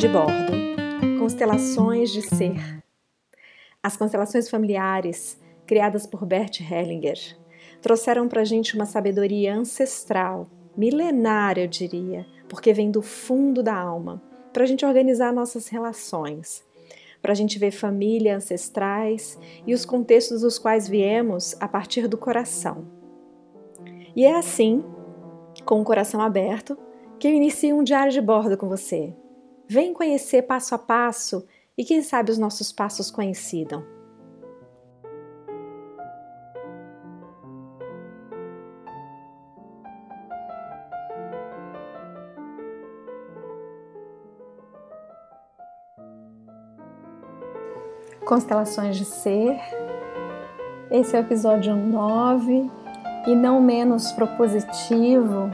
de bordo. Constelações de ser. As constelações familiares, criadas por Bert Hellinger, trouxeram para a gente uma sabedoria ancestral, milenária, eu diria, porque vem do fundo da alma, para a gente organizar nossas relações, para a gente ver família, ancestrais e os contextos dos quais viemos a partir do coração. E é assim, com o coração aberto, que eu inicio um diário de bordo com você. Vem conhecer passo a passo e quem sabe os nossos passos coincidam. Constelações de Ser. Esse é o episódio 9 e não menos propositivo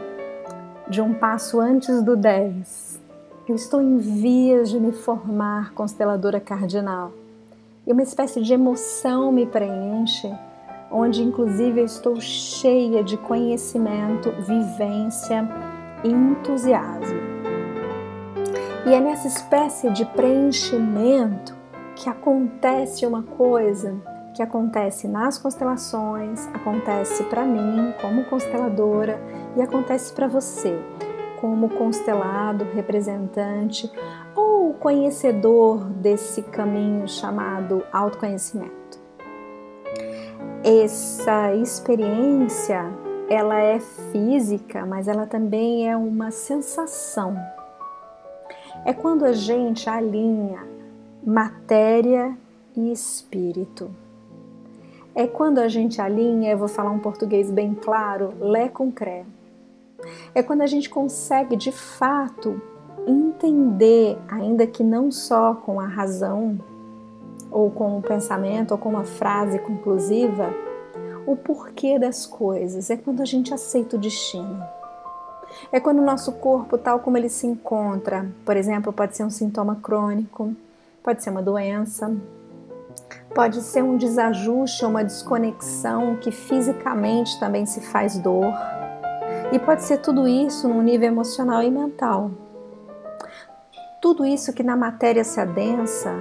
de um passo antes do 10. Eu estou em vias de me formar consteladora cardinal e uma espécie de emoção me preenche, onde inclusive eu estou cheia de conhecimento, vivência e entusiasmo. E é nessa espécie de preenchimento que acontece uma coisa que acontece nas constelações, acontece para mim como consteladora e acontece para você como constelado, representante ou conhecedor desse caminho chamado autoconhecimento. Essa experiência, ela é física, mas ela também é uma sensação. É quando a gente alinha matéria e espírito é quando a gente alinha, eu vou falar um português bem claro, lé com cré. É quando a gente consegue de fato entender, ainda que não só com a razão, ou com o pensamento, ou com uma frase conclusiva, o porquê das coisas. É quando a gente aceita o destino. É quando o nosso corpo, tal como ele se encontra, por exemplo, pode ser um sintoma crônico, pode ser uma doença, Pode ser um desajuste ou uma desconexão que fisicamente também se faz dor. E pode ser tudo isso no nível emocional e mental. Tudo isso que na matéria se adensa,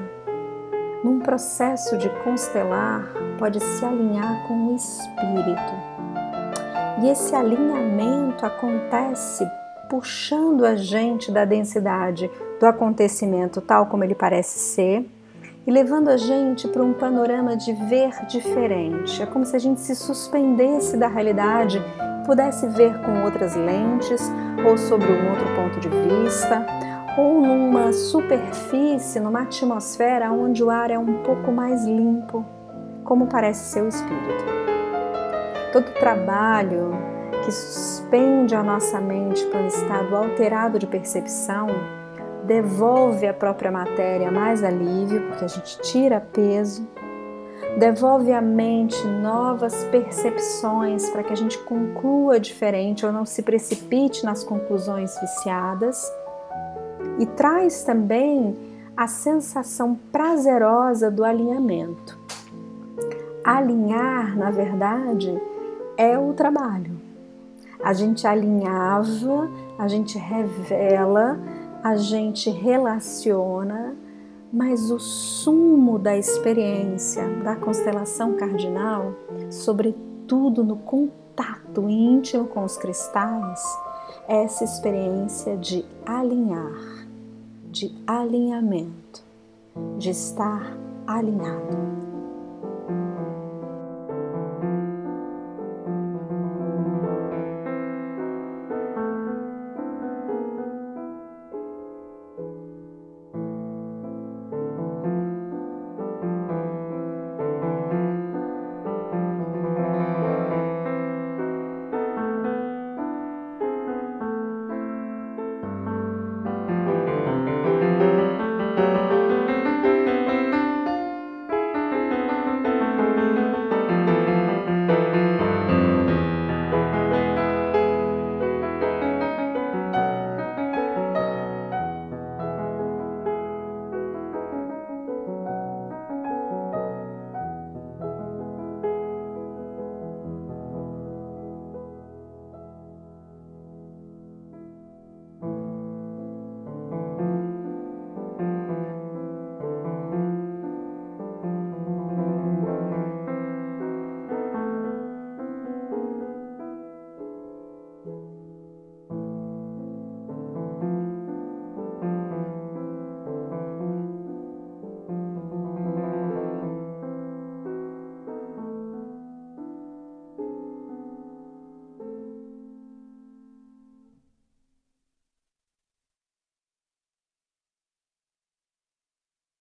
num processo de constelar, pode se alinhar com o espírito. E esse alinhamento acontece puxando a gente da densidade do acontecimento tal como ele parece ser e levando a gente para um panorama de ver diferente. É como se a gente se suspendesse da realidade, pudesse ver com outras lentes ou sobre um outro ponto de vista, ou numa superfície, numa atmosfera onde o ar é um pouco mais limpo, como parece ser o espírito. Todo trabalho que suspende a nossa mente para um estado alterado de percepção devolve à própria matéria mais alívio, porque a gente tira peso, devolve à mente novas percepções para que a gente conclua diferente ou não se precipite nas conclusões viciadas, e traz também a sensação prazerosa do alinhamento. Alinhar, na verdade, é o trabalho. A gente alinhava, a gente revela, a gente relaciona, mas o sumo da experiência da constelação cardinal, sobretudo no contato íntimo com os cristais, é essa experiência de alinhar, de alinhamento, de estar alinhado.